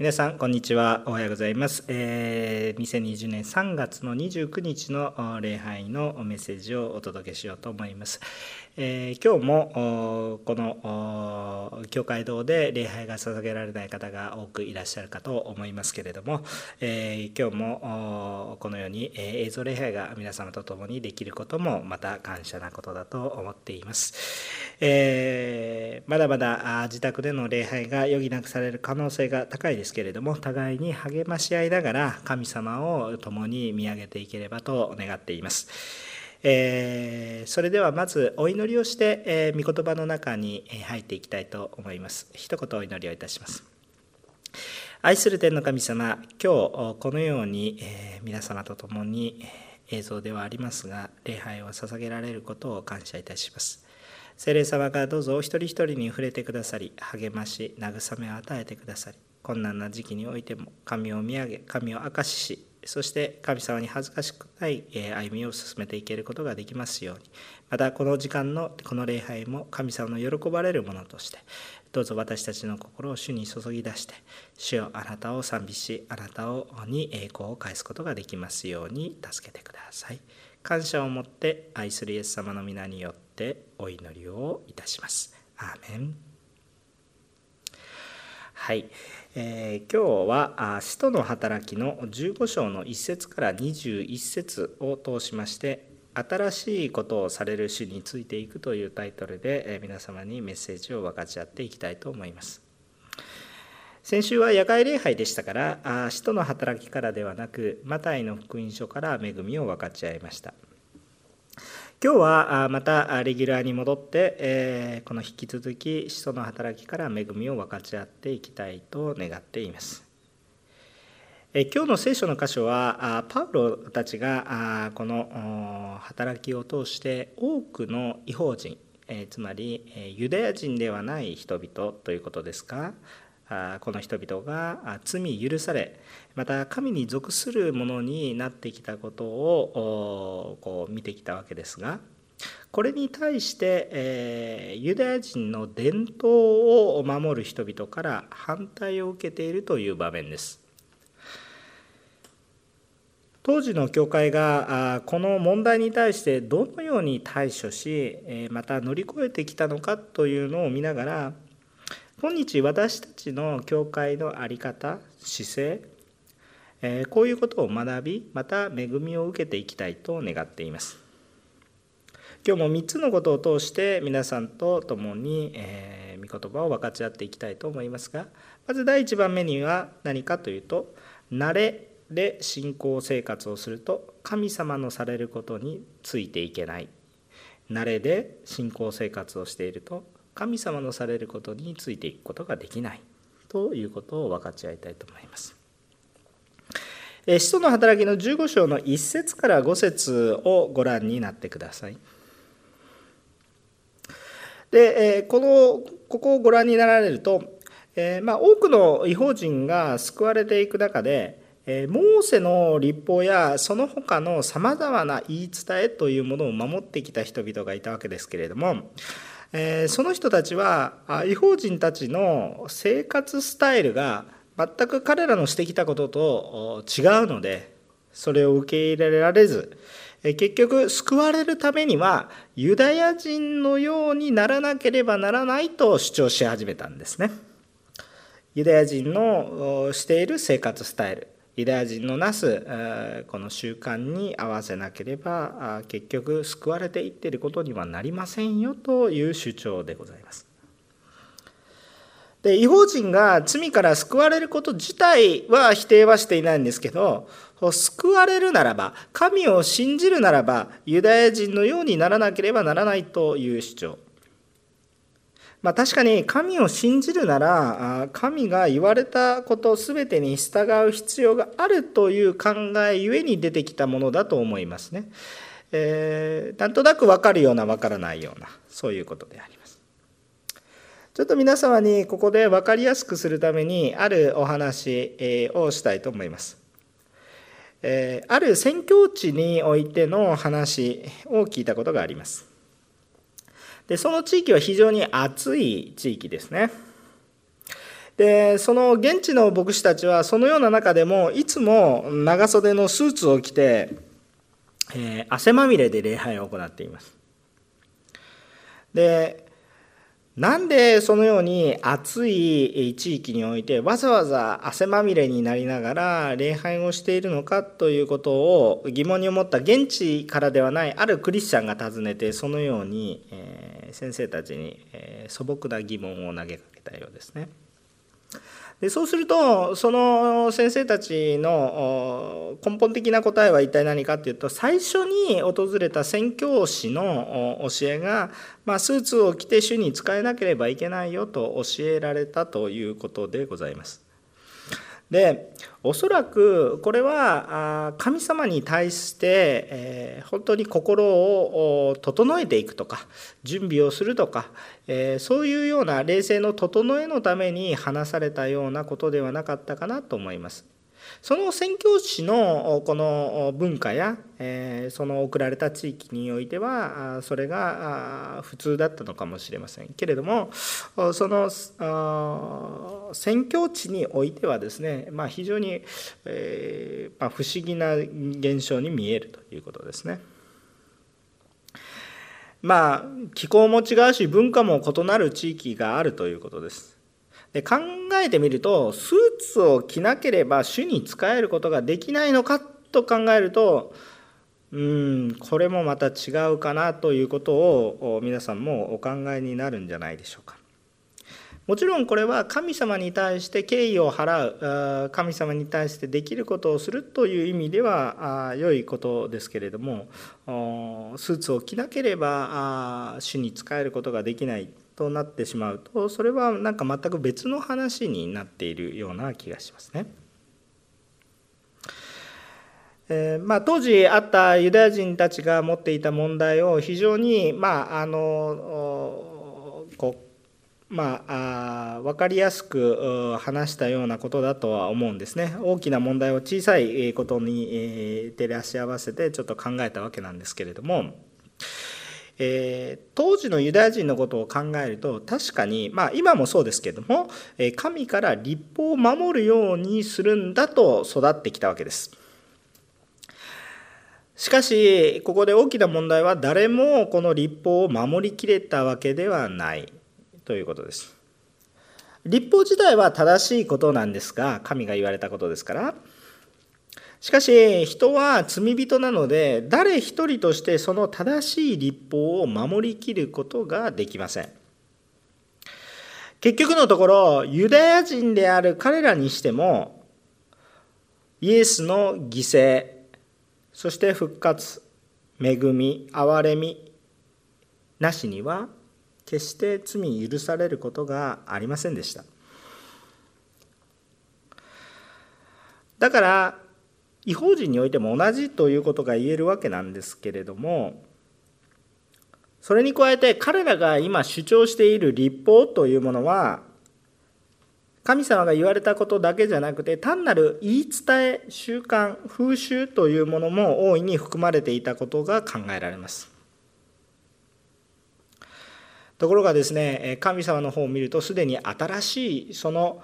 皆さん、こんにちは。おはようございます。えー、2020年3月の29日の礼拝のメッセージをお届けしようと思います。えー、今日もこの教会堂で礼拝が捧げられない方が多くいらっしゃるかと思いますけれども、えー、今日もこのように映像礼拝が皆様と共にできることもまた感謝なことだと思っています。えー、まだまだ自宅での礼拝が余儀なくされる可能性が高いですけれども互いに励まし合いながら神様を共に見上げていければと願っています。えー、それではまずお祈りをして、えー、御言葉の中に入っていきたいと思います。一言お祈りをいたします。愛する天の神様、今日このように、えー、皆様と共に映像ではありますが、礼拝を捧げられることを感謝いたします。聖霊様がどうぞお一人一人に触れてくださり、励まし、慰めを与えてくださり、困難な時期においても神を見上げ、神を明かしし、そして神様に恥ずかしくない歩みを進めていけることができますように。またこの時間のこの礼拝も神様の喜ばれるものとしてどうぞ私たちの心を主に注ぎ出して主よあなたを賛美しあなたをに栄光を返すことができますように助けてください。感謝を持って愛するイエス様の皆によってお祈りをいたします。アーメン。はい。えー、今日は「使徒の働き」の15章の1節から21節を通しまして「新しいことをされる主についていく」というタイトルで、えー、皆様にメッセージを分かち合っていきたいと思います。先週は野外礼拝でしたから使徒の働きからではなくマタイの福音書から恵みを分かち合いました。今日はまたレギュラーに戻って、えこの引き続き使徒の働きから恵みを分かち合っていきたいと願っています。今日の聖書の箇所はパウロたちがこの働きを通して多くの違法人つまりユダヤ人ではない人々ということですか？この人々が罪許されまた神に属するものになってきたことをこう見てきたわけですがこれに対して、えユダヤ人の伝統を守る人々から反対を受けているという場面です。当時の教会がこの問題に対してどのように対処しまた乗り越えてきたのかというのを見ながら今日私たちの教会の在り方姿勢、えこういうことを学びまた恵みを受けていきたいと願っています。今日も3つのことを通して皆さんと共に、えー、御言葉を分かち合っていきたいと思いますがまず第1番目には何かというと慣れで信仰生活をすると神様のされることについていけない。慣れで信仰生活をしていると神様のされることについていくことができないということを分かち合いたいと思います。使徒の働きの15章の1節から5節をご覧になってください。でこのここをご覧になられると、えまあ、多くの違法人が救われていく中でモーセの立法やその他のさまざまな言い伝えというものを守ってきた人々がいたわけですけれどもえその人たちは違法人たちの生活スタイルが全く彼らのしてきたことと違うのでそれを受け入れられず結局救われるためにはユダヤ人のようにならなければならないと主張し始めたんですね。ユダヤ人のしている生活スタイルユダヤ人のなすこの習慣に合わせなければ結局救われていっていることにはなりませんよという主張でございます。で違法人が罪から救われること自体は否定はしていないんですけど救われるならば神を信じるならばユダヤ人のようにならなければならないという主張まあ、確かに神を信じるなら神が言われたこと全てに従う必要があるという考えゆえに出てきたものだと思いますね。えー、なんとなく分かるような分からないようなそういうことであります。ちょっと皆様にここで分かりやすくするためにあるお話をしたいと思います。えある宣教地においての話を聞いたことがあります。でその地域は非常に暑い地域ですね。でその現地の牧師たちはそのような中でもいつも長袖のスーツを着て、えー、汗まみれで礼拝を行っていますでなんでそのように暑い地域においてわざわざ汗まみれになりながら礼拝をしているのかということを疑問に思った現地からではないあるクリスチャンが尋ねてそのように先生たちに素朴な疑問を投げかけたようですね。でそうするとその先生たちの根本的な答えは一体何かっていうと最初に訪れた宣教師の教えが、まあ、スーツを着て主に使えなければいけないよと教えられたということでございます。でおそらくこれは神様に対して本当に心を整えていくとか準備をするとかそういうような冷静の整えのために話されたようなことではなかったかなと思います。その宣教師のこの文化やその送られた地域においてはそれが普通だったのかもしれませんけれどもその宣教地においてはですね、まあ、非常にまあ不思議な現象に見えるということですね。まあ気候も違うし文化も異なる地域があるということです。で考えてみるとスーツを着なければ主に仕えることができないのかと考えるとうんこれもまた違うかなということを皆さんもお考えになるんじゃないでしょうか。もちろんこれは神様に対して敬意を払う神様に対してできることをするという意味では良いことですけれどもスーツを着なければ主に仕えることができないとなってしまうとそれはなんか全く別の話になっているような気がしますね。えー、まあ、当時あったユダヤ人たちが持っていた問題を非常に、まあ、あのこうまあ、あ分かりやすく話したようなことだとは思うんですね大きな問題を小さいことに照らし合わせてちょっと考えたわけなんですけれども。えー、当時のユダヤ人のことを考えると確かに、まあ、今もそうですけどもえ神から立法を守るようにするんだと育ってきたわけです。しかしここで大きな問題は誰もこの立法を守りきれたわけではないということです。立法自体は正しいことなんですが神が言われたことですからしかし人は罪人なので誰一人としてその正しい立法を守りきることができません。結局のところユダヤ人である彼らにしてもイエスの犠牲そして復活恵み憐れみなしには決して罪許されることがありませんでした。だから違法人においても同じということが言えるわけなんですけれどもそれに加えて彼らが今主張している立法というものは神様が言われたことだけじゃなくて単なる言い伝え習慣風習というものも大いに含まれていたことが考えられます。ところがですね神様の方を見るとすでに新しいその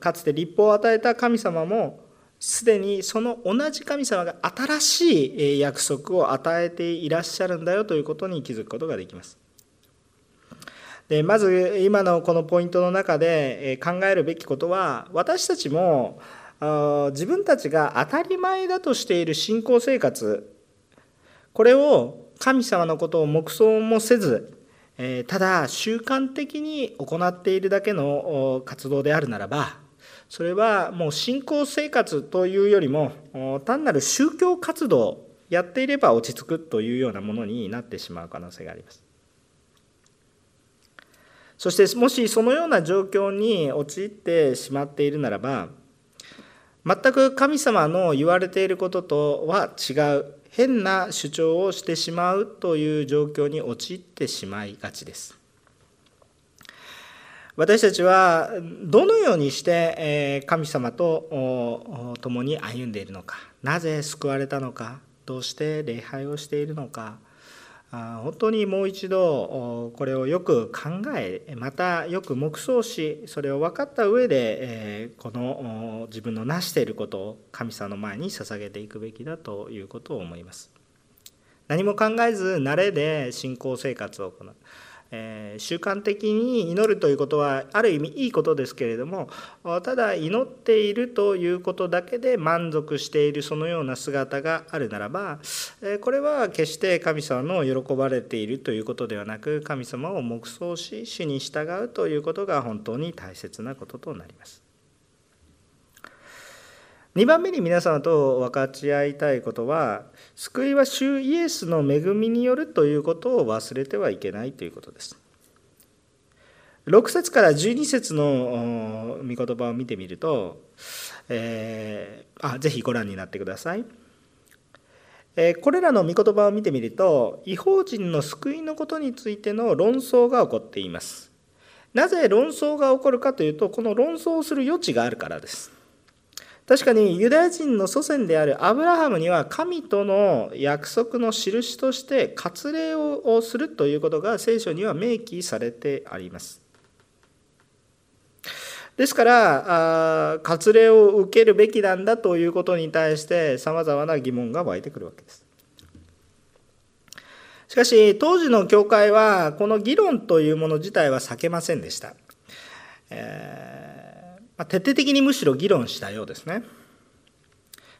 かつて立法を与えた神様もすでにその同じ神様が新しい約束を与えていらっしゃるんだよということに気づくことができます。でまず今のこのポイントの中で考えるべきことは私たちも自分たちが当たり前だとしている信仰生活これを神様のことを黙想もせずただ習慣的に行っているだけの活動であるならばそれはもう信仰生活というよりも単なる宗教活動やっていれば落ち着くというようなものになってしまう可能性があります。そしてもしそのような状況に陥ってしまっているならば全く神様の言われていることとは違う変な主張をしてしまうという状況に陥ってしまいがちです。私たちはどのようにして神様と共に歩んでいるのかなぜ救われたのかどうして礼拝をしているのか本当にもう一度これをよく考えまたよく黙想しそれを分かった上でこの自分の成していることを神様の前に捧げていくべきだということを思います。何も考えず慣れで信仰生活を行う。え習慣的に祈るということはある意味いいことですけれどもただ祈っているということだけで満足しているそのような姿があるならばえこれは決して神様の喜ばれているということではなく神様を黙想し主に従うということが本当に大切なこととなります。2番目に皆様と分かち合いたいことは救いは主イエスの恵みによるということを忘れてはいけないということです。6節から12節の御言葉を見てみると、えー、あぜひご覧になってください。これらの御言葉を見てみると違法人の救いのことについての論争が起こっています。なぜ論争が起こるかというとこの論争をする余地があるからです。確かにユダヤ人の祖先であるアブラハムには神との約束の印として割礼をするということが聖書には明記されてあります。ですから割礼を受けるべきなんだということに対してさまざまな疑問が湧いてくるわけです。しかし当時の教会はこの議論というもの自体は避けませんでした。えーま、徹底的にむしろ議論したようですね。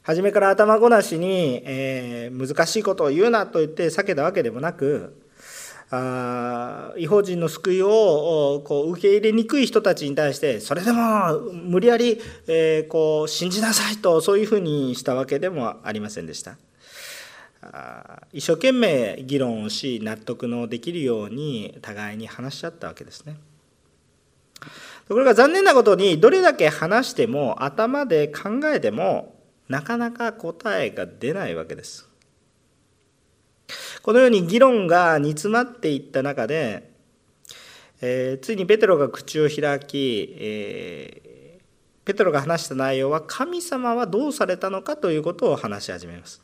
初めから頭ごなしに、えー、難しいことを言うなと言って避けたわけでもなくあ違法人の救いをこう受け入れにくい人たちに対してそれでも無理やり、えー、こう信じなさいとそういうふうにしたわけでもありませんでした。あ一生懸命議論をし納得のできるように互いに話し合ったわけですね。ところが残念なことにどれだけ話しても頭で考えてもなかなか答えが出ないわけです。このように議論が煮詰まっていった中で、えー、ついにペテロが口を開き、えー、ペテロが話した内容は神様はどうされたのかということを話し始めます。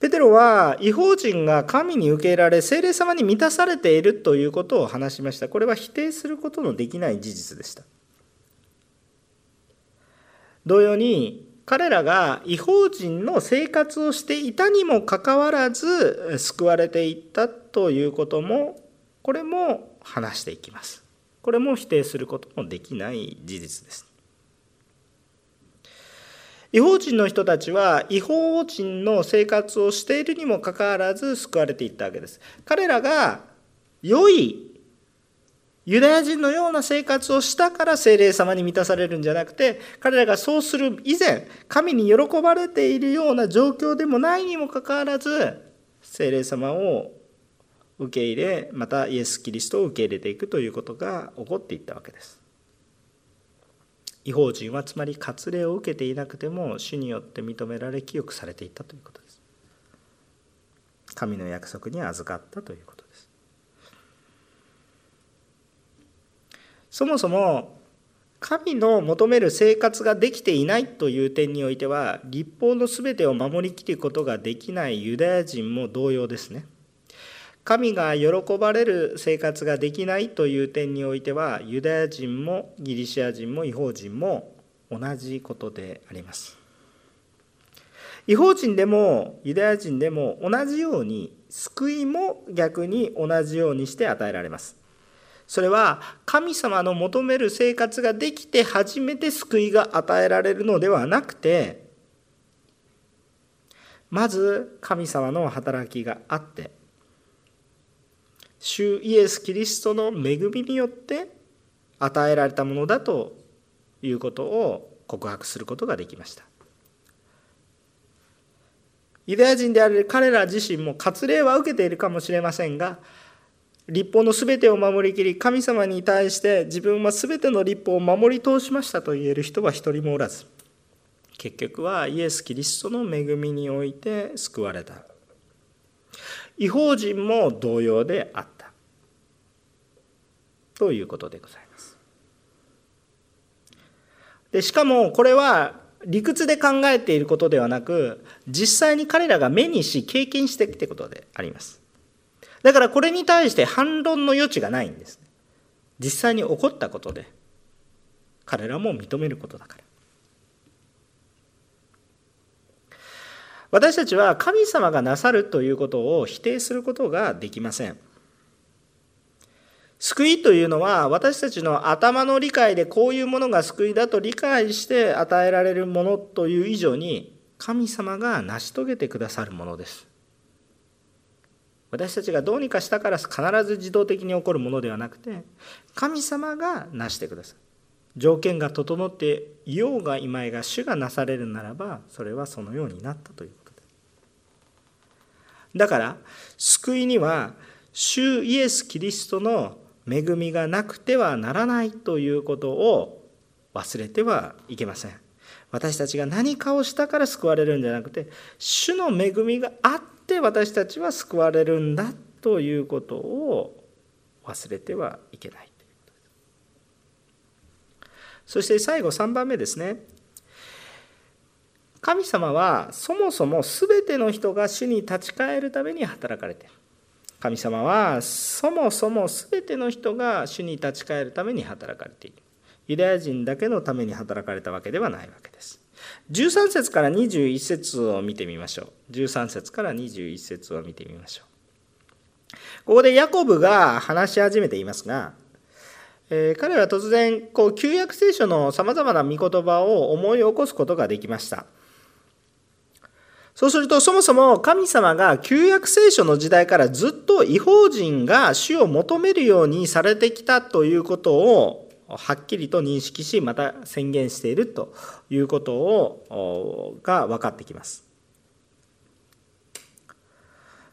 ペテロは違法人が神に受け入れられ聖霊様に満たされているということを話しました。これは否定することのできない事実でした。同様に彼らが違法人の生活をしていたにもかかわらず救われていったということもこれも話していきます。これも否定することもできない事実です。違法人の人たちは違法人の生活をしているにもかかわらず救われていったわけです。彼らが良いユダヤ人のような生活をしたから精霊様に満たされるんじゃなくて彼らがそうする以前神に喜ばれているような状況でもないにもかかわらず精霊様を受け入れまたイエス・キリストを受け入れていくということが起こっていったわけです。違法人はつまり割礼を受けていなくても主によって認められ清くされていったということです神の約束に預かったということですそもそも神の求める生活ができていないという点においては立法の全てを守りきることができないユダヤ人も同様ですね。神が喜ばれる生活ができないという点においてはユダヤ人もギリシア人も違法人も同じことであります。違法人でもユダヤ人でも同じように救いも逆に同じようにして与えられます。それは神様の求める生活ができて初めて救いが与えられるのではなくてまず神様の働きがあって主イエス・キリストの恵みによって与えられたものだということを告白することができました。ユダヤ人である彼ら自身も割礼は受けているかもしれませんが立法のすべてを守りきり神様に対して自分はすべての立法を守り通しましたと言える人は一人もおらず結局はイエス・キリストの恵みにおいて救われた。違法人も同様であった。ということでございます。でしかもこれは理屈で考えていることではなく実際に彼らが目にし経験してきてことであります。だからこれに対して反論の余地がないんです。実際に起こったことで彼らも認めることだから。私たちは神様がなさるということを否定することができません。救いというのは私たちの頭の理解でこういうものが救いだと理解して与えられるものという以上に神様が成し遂げてくださるものです。私たちがどうにかしたから必ず自動的に起こるものではなくて神様が成してくださる。条件が整っていようがいまいが主がなされるならばそれはそのようになったという。だから救いには主イエス・キリストの恵みがなくてはならないということを忘れてはいけません。私たちが何かをしたから救われるんじゃなくて主の恵みがあって私たちは救われるんだということを忘れてはいけないそして最後3番目ですね。神様はそもそも全ての人が主に立ち返るために働かれている。神様はそもそも全ての人が主に立ち返るために働かれている。ユダヤ人だけのために働かれたわけではないわけです。13節から21節を見てみましょう。13節から21節を見てみましょう。ここでヤコブが話し始めていますが、えー、彼は突然こう旧約聖書のさまざまな御言葉を思い起こすことができました。そうするとそもそも神様が旧約聖書の時代からずっと違法人が主を求めるようにされてきたということをはっきりと認識しまた宣言しているということをが分かってきます。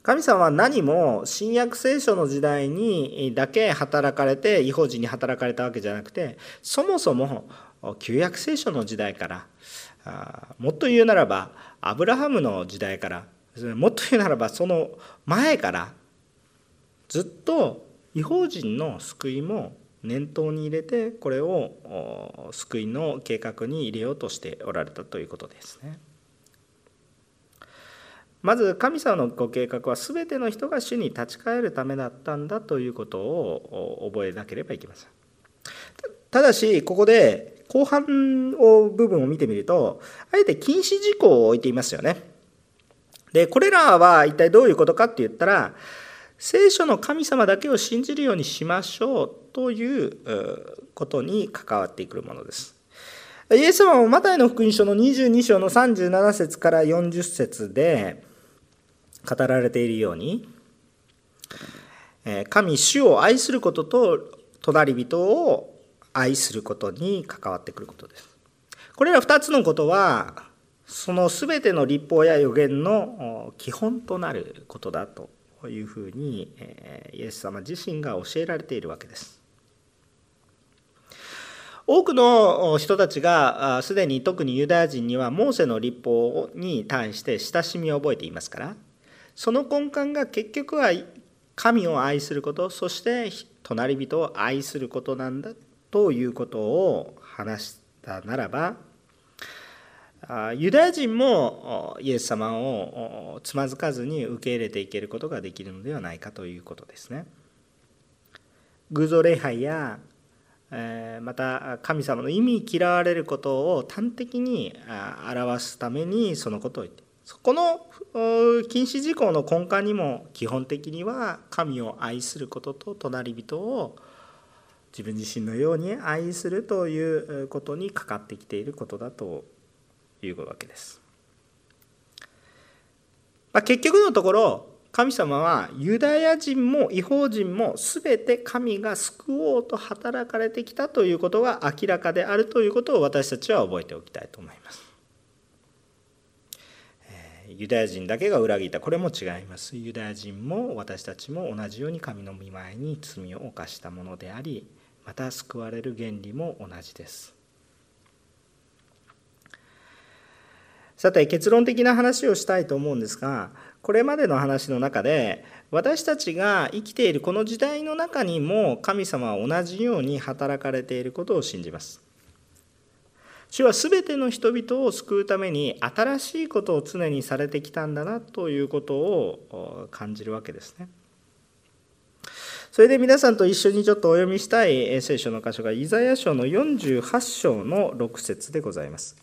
神様は何も新約聖書の時代にだけ働かれて違法人に働かれたわけじゃなくてそもそも旧約聖書の時代からもっと言うならばアブラハムの時代からもっと言うならばその前からずっと違法人の救いも念頭に入れてこれを救いの計画に入れようとしておられたということですね。まず神様のご計画は全ての人が主に立ち返るためだったんだということを覚えなければいけません。ただしここで後半を部分を見てみるとあえて禁止事項を置いていますよね。でこれらは一体どういうことかって言ったら聖書の神様だけを信じるようにしましょうということに関わってくるものです。イエス様もマタイの福音書の22章の37節から40節で語られているように神主を愛することと隣人を愛することに関わってくることです。これら2つのことはその全ての立法や予言の基本となることだというふうにイエス様自身が教えられているわけです。多くの人たちがすでに特にユダヤ人にはモーセの立法に対して親しみを覚えていますからその根幹が結局は神を愛することそして隣人を愛することなんだということを話したならばユダヤ人もイエス様をつまずかずに受け入れていけることができるのではないかということですね。偶像礼拝やまた神様の意味嫌われることを端的に表すためにそのことを言ってそこの禁止事項の根幹にも基本的には神を愛することと隣人を自分自身のように愛するということにかかってきていることだというわけです。まあ、結局のところ神様はユダヤ人も違法人も全て神が救おうと働かれてきたということが明らかであるということを私たちは覚えておきたいと思います。ユダヤ人だけが裏切ったこれも違いますユダヤ人も私たちも同じように神の御前に罪を犯したものでありまた救われる原理も同じですさて結論的な話をしたいと思うんですがこれまでの話の中で私たちが生きているこの時代の中にも神様は同じように働かれていることを信じます主は全ての人々を救うために新しいことを常にされてきたんだなということを感じるわけですね。それで皆さんと一緒にちょっとお読みしたい聖書の箇所がイザヤ書の48章の6節でございます。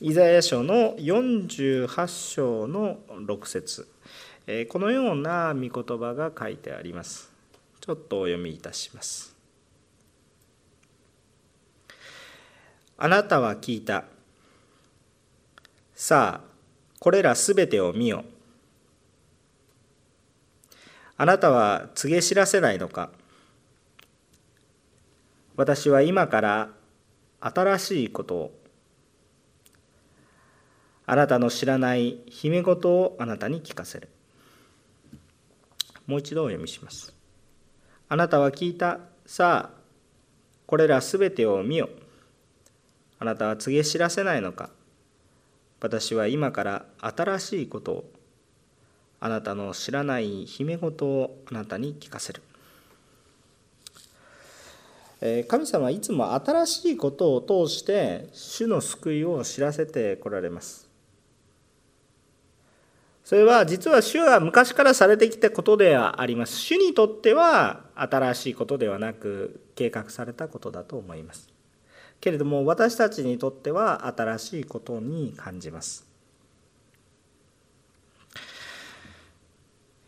イザヤ書の48章の6節このような御言葉が書いてあります。ちょっとお読みいたします。あなたは聞いた。さあ、これらすべてを見よ。あなたは告げ知らせないのか？私は今から新しいことを。あなたの知らない姫事をあなたに聞かせる。もう一度お読みします。あなたは聞いた。さあこれらすべてを見よ。あなたは告げ知らせないのか？私は今から新しいことを。あなたの知らない姫事をあなたに聞かせる。神様はいつも新しいことを通して主の救いを知らせてこられます。それは実は主は昔からされてきたことではあります。主にとっては新しいことではなく計画されたことだと思います。けれども私たちにとっては新しいことに感じます。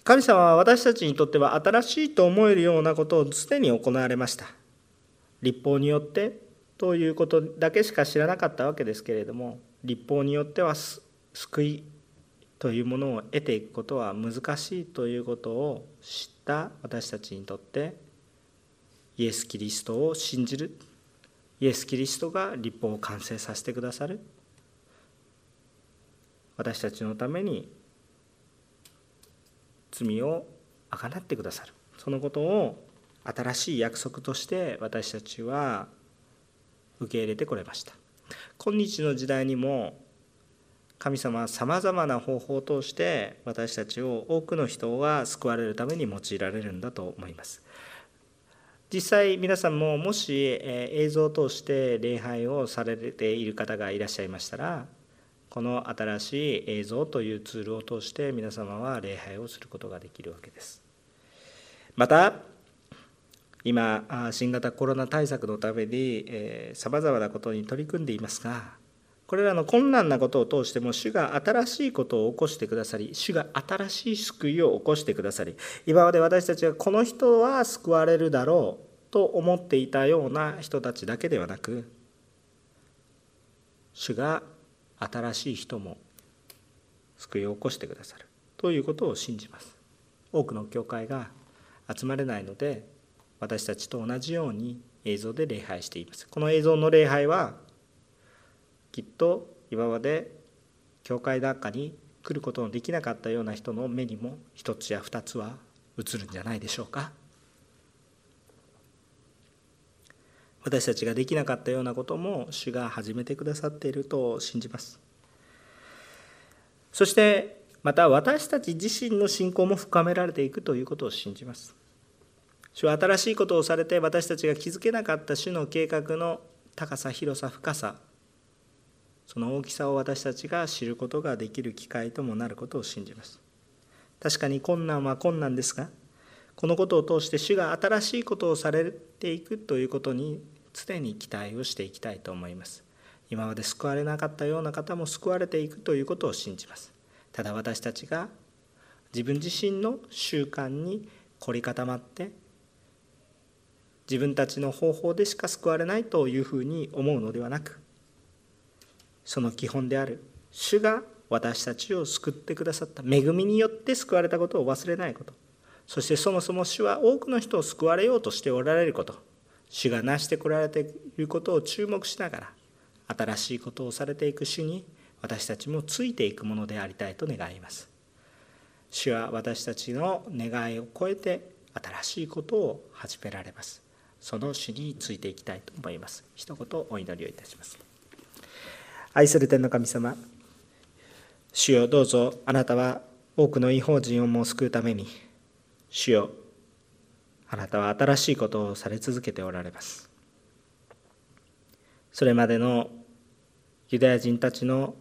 神様は私たちにとっては新しいと思えるようなことを常に行われました。立法によってということだけしか知らなかったわけですけれども立法によっては救いというものを得ていくことは難しいということを知った私たちにとってイエス・キリストを信じる。イエス・キリストが立法を完成させてくださる。私たちのために罪をあがなってくださる。そのことを新しい約束として私たちは受け入れてこれました。今日の時代にも神様はさまざまな方法を通して私たちを多くの人が救われるために用いられるんだと思います。実際皆さんももし映像を通して礼拝をされている方がいらっしゃいましたらこの新しい映像というツールを通して皆様は礼拝をすることができるわけです。また今新型コロナ対策のためにさまざまなことに取り組んでいますがこれらの困難なことを通しても主が新しいことを起こしてくださり主が新しい救いを起こしてくださり今まで私たちがこの人は救われるだろうと思っていたような人たちだけではなく主が新しい人も救いを起こしてくださる。ということを信じます。多くの教会が集まれないので私たちと同じように映像で礼拝しています。この映像の礼拝はきっと今まで教会なんかに来ることのできなかったような人の目にも一つや二つは映るんじゃないでしょうか。私たちができなかったようなことも主が始めてくださっていると信じます。そしてまた私たち自身の信仰も深められていくということを信じます。主は新しいことをされて私たちが気づけなかった主の計画の高さ広さ深さその大きさを私たちが知ることができる機会ともなることを信じます。確かに困難は困難ですがこのことを通して主が新しいことをされていくということに常に期待をしていきたいと思います。今まで救われなかったような方も救われていくということを信じます。ただ私たちが自分自身の習慣に凝り固まって自分たちの方法でしか救われないというふうに思うのではなくその基本である主が私たちを救ってくださった恵みによって救われたことを忘れないことそしてそもそも主は多くの人を救われようとしておられること主が成してこられていることを注目しながら新しいことをされていく主に私たちもついていくものでありたいと願います。主は私たちの願いを超えて新しいことを始められます。その主についていきたいと思います。一言お祈りをいたします。愛する天の神様主よどうぞあなたは多くの違法人をも救うために主よあなたは新しいことをされ続けておられます。それまでのユダヤ人たちの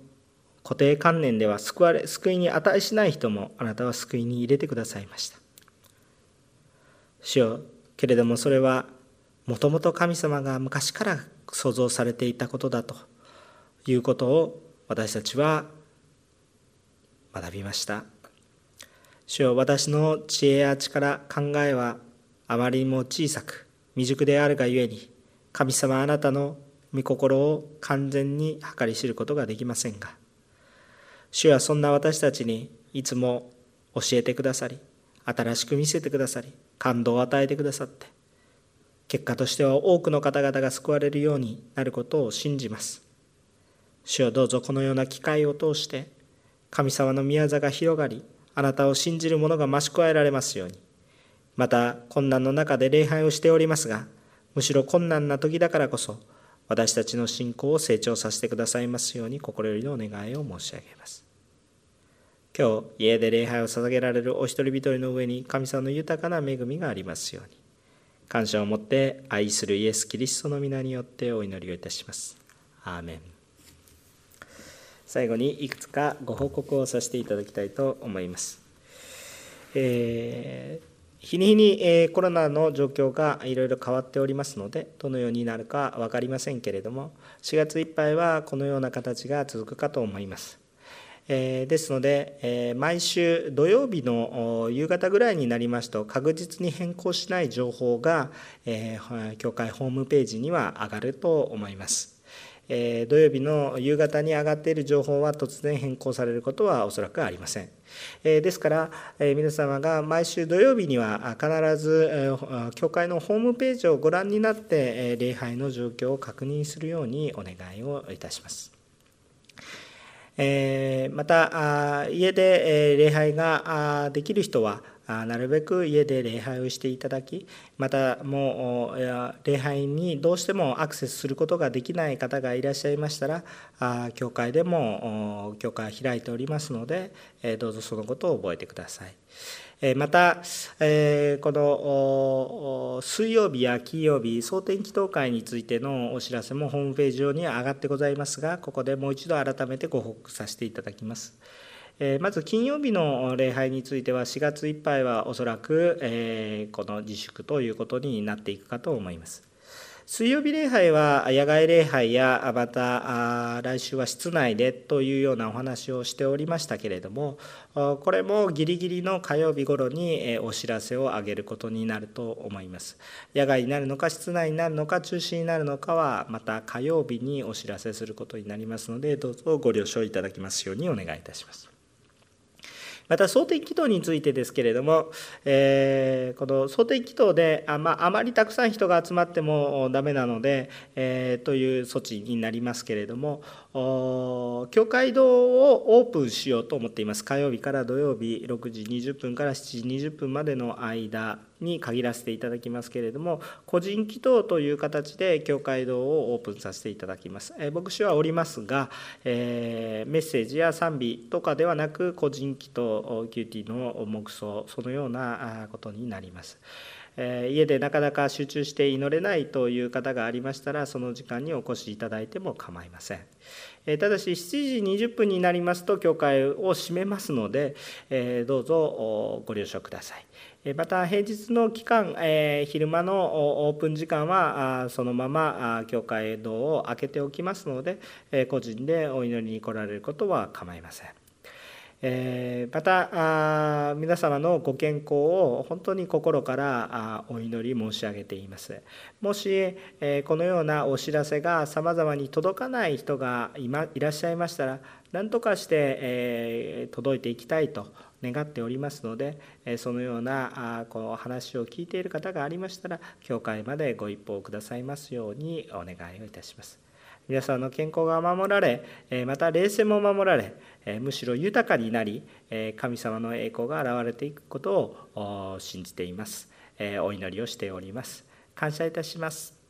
固定観念では救われ救いに値しない人もあなたは救いに入れてくださいました。主よけれどもそれはもともと神様が昔から想像されていたことだということを私たちは学びました。主よ私の知恵や力考えはあまりにも小さく未熟であるがゆえに神様あなたの御心を完全に計り知ることができませんが主はそんな私たちにいつも教えてくださり新しく見せてくださり感動を与えてくださって結果としては多くの方々が救われるようになることを信じます。主をどうぞこのような機会を通して神様の宮座が広がりあなたを信じる者が増し加えられますように。また困難の中で礼拝をしておりますがむしろ困難な時だからこそ私たちの信仰を成長させてくださいますように心よりのお願いを申し上げます。今日家で礼拝を捧げられるお一人一人の上に神様の豊かな恵みがありますように感謝を持って愛するイエス・キリストの皆によってお祈りをいたします。アーメン。最後にいくつかご報告をさせていただきたいと思います、えー日に日に、えコロナの状況がいろいろ変わっておりますのでどのようになるか分かりませんけれども4月いっぱいはこのような形が続くかと思います。えですので、え毎週土曜日の夕方ぐらいになりますと確実に変更しない情報が、え教会ホームページには上がると思います。え土曜日の夕方に上がっている情報は突然変更されることはおそらくありません。えですから、え皆様が毎週土曜日には必ず、え教会のホームページをご覧になって、え礼拝の状況を確認するようにお願いをいたします。えまた家で礼拝ができる人はなるべく家で礼拝をしていただきまたもう礼拝にどうしてもアクセスすることができない方がいらっしゃいましたら教会でも教会開いておりますのでどうぞそのことを覚えてください。また、この水曜日や金曜日、総天祈祷会についてのお知らせもホームページ上に上がってございますが、ここでもう一度改めてご報告させていただきます。まず金曜日の礼拝については4月いっぱいはおそらくこの自粛ということになっていくかと思います。水曜日礼拝は野外礼拝やまた来週は室内でというようなお話をしておりましたけれどもこれもギリギリの火曜日頃にお知らせを上げることになると思います野外になるのか室内になるのか中止になるのかはまた火曜日にお知らせすることになりますのでどうぞご了承いただきますようにお願いいたしますまた想定軌道についてですけれども、えー、この想定軌道であ,、まあ、あまりたくさん人が集まってもダメなので、えー、という措置になりますけれども教会堂をオープンしようと思っています。火曜日から土曜日6時20分から7時20分までの間。に限らせていただきますけれども個人祈祷という形で教会堂をオープンさせていただきます、え牧師はおりますが、えーメッセージや賛美とかではなく個人祈祷 QT の黙想そのようなことになります。家でなかなか集中して祈れないという方がありましたらその時間にお越しいただいても構いません。ただし7時20分になりますと教会を閉めますのでどうぞご了承ください。また平日の期間昼間のオープン時間はそのまま教会堂を開けておきますので個人でお祈りに来られることは構いません。えまた皆様のご健康を本当に心からお祈り申し上げています。もし、えこのようなお知らせがさまざまに届かない人がいいらっしゃいましたら何とかして、え届いていきたいと願っておりますのでそのようなこの話を聞いている方がありましたら教会までご一報くださいますようにお願いをいたします。皆さんの健康が守られまた霊性も守られむしろ豊かになり神様の栄光が現れていくことを信じています。お祈りをしております。感謝いたします。